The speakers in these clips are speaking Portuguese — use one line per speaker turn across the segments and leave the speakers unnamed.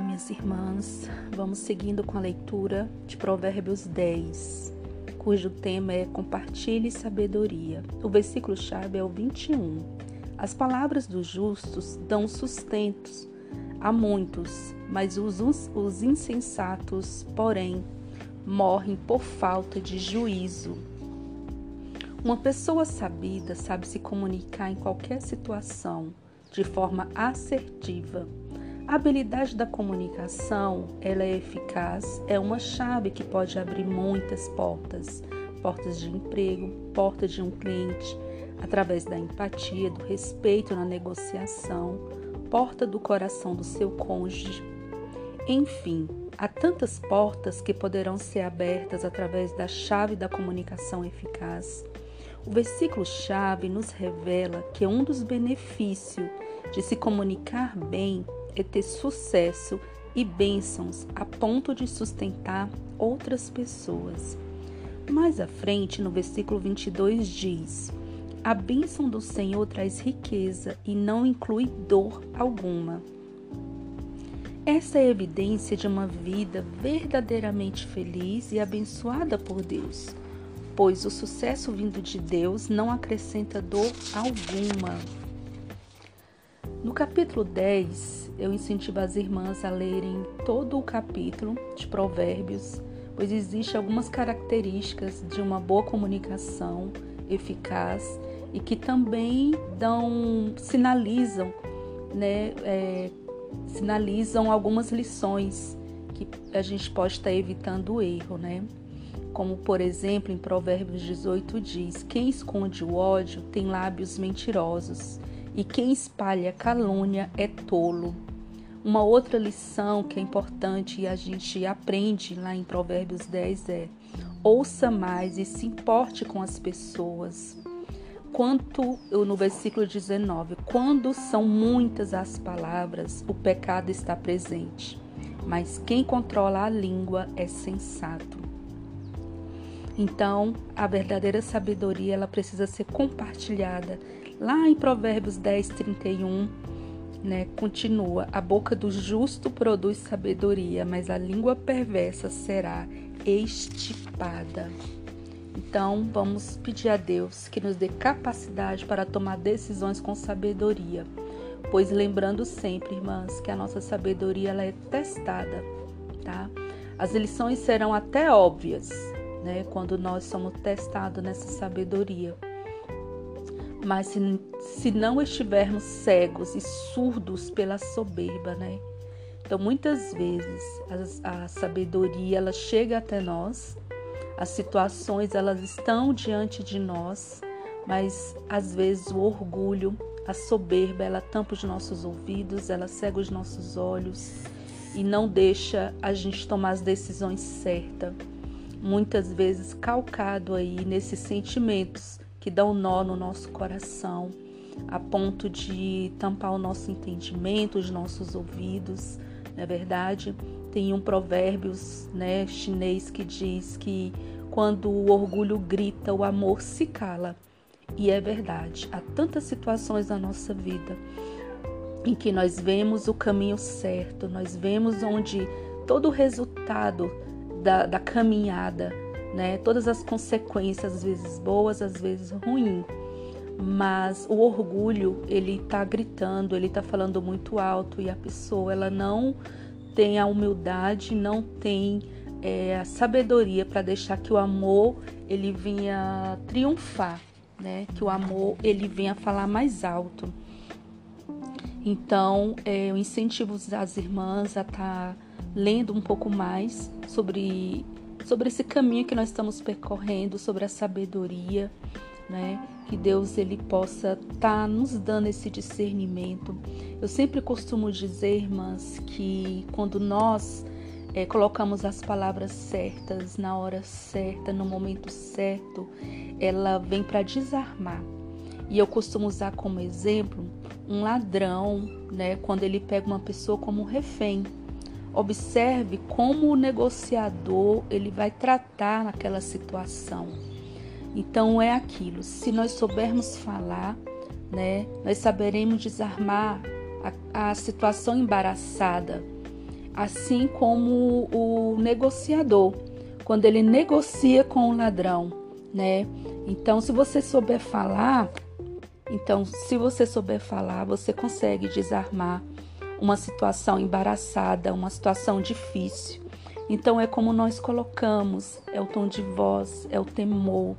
Olá, minhas irmãs. Vamos seguindo com a leitura de Provérbios 10, cujo tema é Compartilhe sabedoria. O versículo-chave é o 21. As palavras dos justos dão sustentos a muitos, mas os, os insensatos, porém, morrem por falta de juízo. Uma pessoa sabida sabe se comunicar em qualquer situação de forma assertiva a habilidade da comunicação, ela é eficaz, é uma chave que pode abrir muitas portas, portas de emprego, portas de um cliente, através da empatia, do respeito na negociação, porta do coração do seu cônjuge. Enfim, há tantas portas que poderão ser abertas através da chave da comunicação eficaz. O versículo-chave nos revela que um dos benefícios de se comunicar bem é ter sucesso e bênçãos a ponto de sustentar outras pessoas. Mais à frente, no versículo 22, diz: A bênção do Senhor traz riqueza e não inclui dor alguma. Essa é a evidência de uma vida verdadeiramente feliz e abençoada por Deus, pois o sucesso vindo de Deus não acrescenta dor alguma. No capítulo 10, eu incentivo as irmãs a lerem todo o capítulo de Provérbios, pois existem algumas características de uma boa comunicação eficaz e que também dão, sinalizam, né, é, sinalizam algumas lições que a gente pode estar evitando o erro, né? Como, por exemplo, em Provérbios 18 diz: Quem esconde o ódio tem lábios mentirosos e quem espalha calúnia é tolo. Uma outra lição que é importante e a gente aprende lá em Provérbios 10 é: ouça mais e se importe com as pessoas. Quanto no versículo 19, quando são muitas as palavras, o pecado está presente, mas quem controla a língua é sensato. Então, a verdadeira sabedoria ela precisa ser compartilhada Lá em Provérbios 10, 31, né, continua: A boca do justo produz sabedoria, mas a língua perversa será estipada. Então, vamos pedir a Deus que nos dê capacidade para tomar decisões com sabedoria. Pois lembrando sempre, irmãs, que a nossa sabedoria ela é testada, tá? As lições serão até óbvias, né, quando nós somos testados nessa sabedoria. Mas se, se não estivermos cegos e surdos pela soberba, né? Então, muitas vezes a, a sabedoria ela chega até nós, as situações elas estão diante de nós, mas às vezes o orgulho, a soberba, ela tampa os nossos ouvidos, ela cega os nossos olhos e não deixa a gente tomar as decisões certas. Muitas vezes calcado aí nesses sentimentos que dão nó no nosso coração, a ponto de tampar o nosso entendimento, os nossos ouvidos. Não é verdade? Tem um provérbio né, chinês que diz que quando o orgulho grita, o amor se cala. E é verdade. Há tantas situações na nossa vida em que nós vemos o caminho certo, nós vemos onde todo o resultado da, da caminhada né? Todas as consequências, às vezes boas, às vezes ruins. Mas o orgulho, ele tá gritando, ele tá falando muito alto e a pessoa, ela não tem a humildade, não tem é, a sabedoria para deixar que o amor ele venha triunfar, né? Que o amor ele venha falar mais alto. Então, é, eu incentivo as irmãs a estar tá lendo um pouco mais sobre sobre esse caminho que nós estamos percorrendo, sobre a sabedoria, né? Que Deus ele possa estar tá nos dando esse discernimento. Eu sempre costumo dizer, irmãs, que quando nós é, colocamos as palavras certas na hora certa, no momento certo, ela vem para desarmar. E eu costumo usar como exemplo um ladrão, né, quando ele pega uma pessoa como refém. Observe como o negociador ele vai tratar naquela situação. Então é aquilo. Se nós soubermos falar, né, nós saberemos desarmar a, a situação embaraçada. assim como o negociador, quando ele negocia com o ladrão, né? Então, se você souber falar, então, se você souber falar, você consegue desarmar uma situação embaraçada, uma situação difícil. Então, é como nós colocamos: é o tom de voz, é o temor,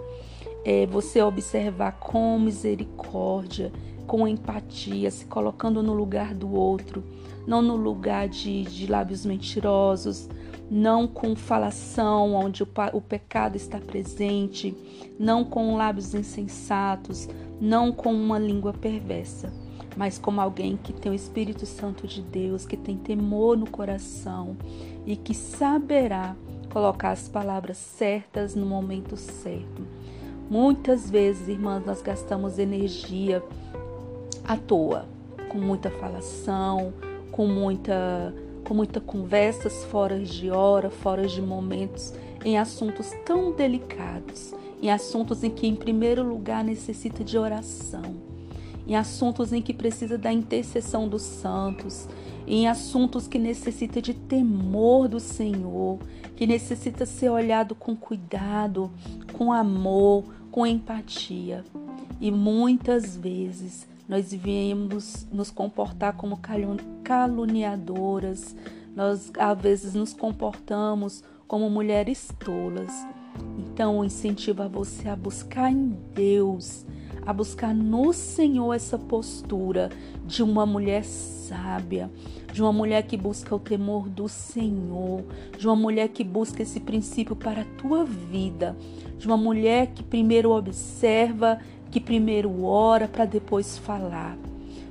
é você observar com misericórdia, com empatia, se colocando no lugar do outro, não no lugar de, de lábios mentirosos, não com falação onde o, o pecado está presente, não com lábios insensatos, não com uma língua perversa, mas como alguém que tem o Espírito Santo de Deus, que tem temor no coração e que saberá colocar as palavras certas no momento certo. Muitas vezes, irmãs, nós gastamos energia à toa, com muita falação, com muita com muita conversas fora de hora, fora de momentos, em assuntos tão delicados, em assuntos em que em primeiro lugar necessita de oração, em assuntos em que precisa da intercessão dos santos, em assuntos que necessita de temor do Senhor, que necessita ser olhado com cuidado, com amor, com empatia. E muitas vezes nós viemos nos comportar como caluniadoras, nós às vezes nos comportamos como mulheres tolas. Então, incentiva você a buscar em Deus, a buscar no Senhor essa postura de uma mulher sábia, de uma mulher que busca o temor do Senhor, de uma mulher que busca esse princípio para a tua vida, de uma mulher que primeiro observa que primeiro ora para depois falar.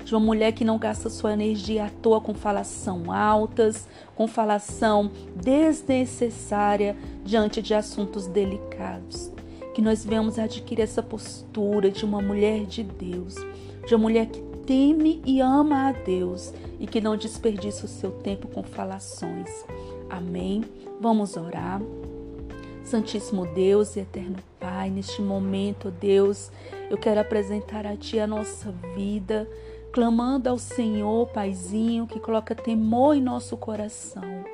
De uma mulher que não gasta sua energia à toa com falação altas, com falação desnecessária diante de assuntos delicados. Que nós venhamos adquirir essa postura de uma mulher de Deus, de uma mulher que teme e ama a Deus e que não desperdiça o seu tempo com falações. Amém? Vamos orar. Santíssimo Deus e eterno Pai, neste momento, Deus, eu quero apresentar a Ti a nossa vida, clamando ao Senhor, Paizinho, que coloca temor em nosso coração.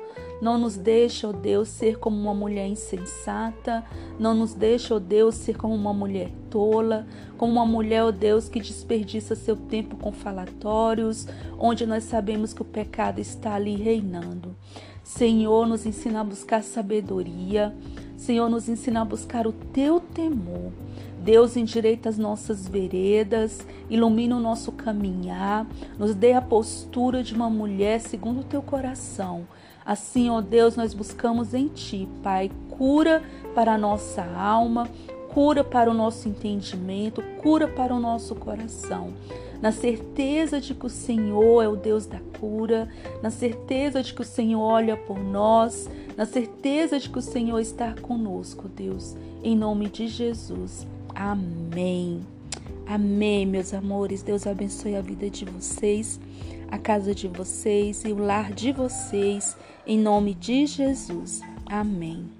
Não nos deixa, ó Deus, ser como uma mulher insensata. Não nos deixa, ó Deus, ser como uma mulher tola. Como uma mulher, ó Deus, que desperdiça seu tempo com falatórios, onde nós sabemos que o pecado está ali reinando. Senhor, nos ensina a buscar sabedoria. Senhor, nos ensina a buscar o teu temor. Deus, endireita as nossas veredas, ilumina o nosso caminhar, nos dê a postura de uma mulher segundo o teu coração. Assim, ó Deus, nós buscamos em Ti, Pai, cura para a nossa alma, cura para o nosso entendimento, cura para o nosso coração na certeza de que o Senhor é o Deus da cura, na certeza de que o Senhor olha por nós, na certeza de que o Senhor está conosco, Deus, em nome de Jesus. Amém. Amém, meus amores. Deus abençoe a vida de vocês, a casa de vocês e o lar de vocês, em nome de Jesus. Amém.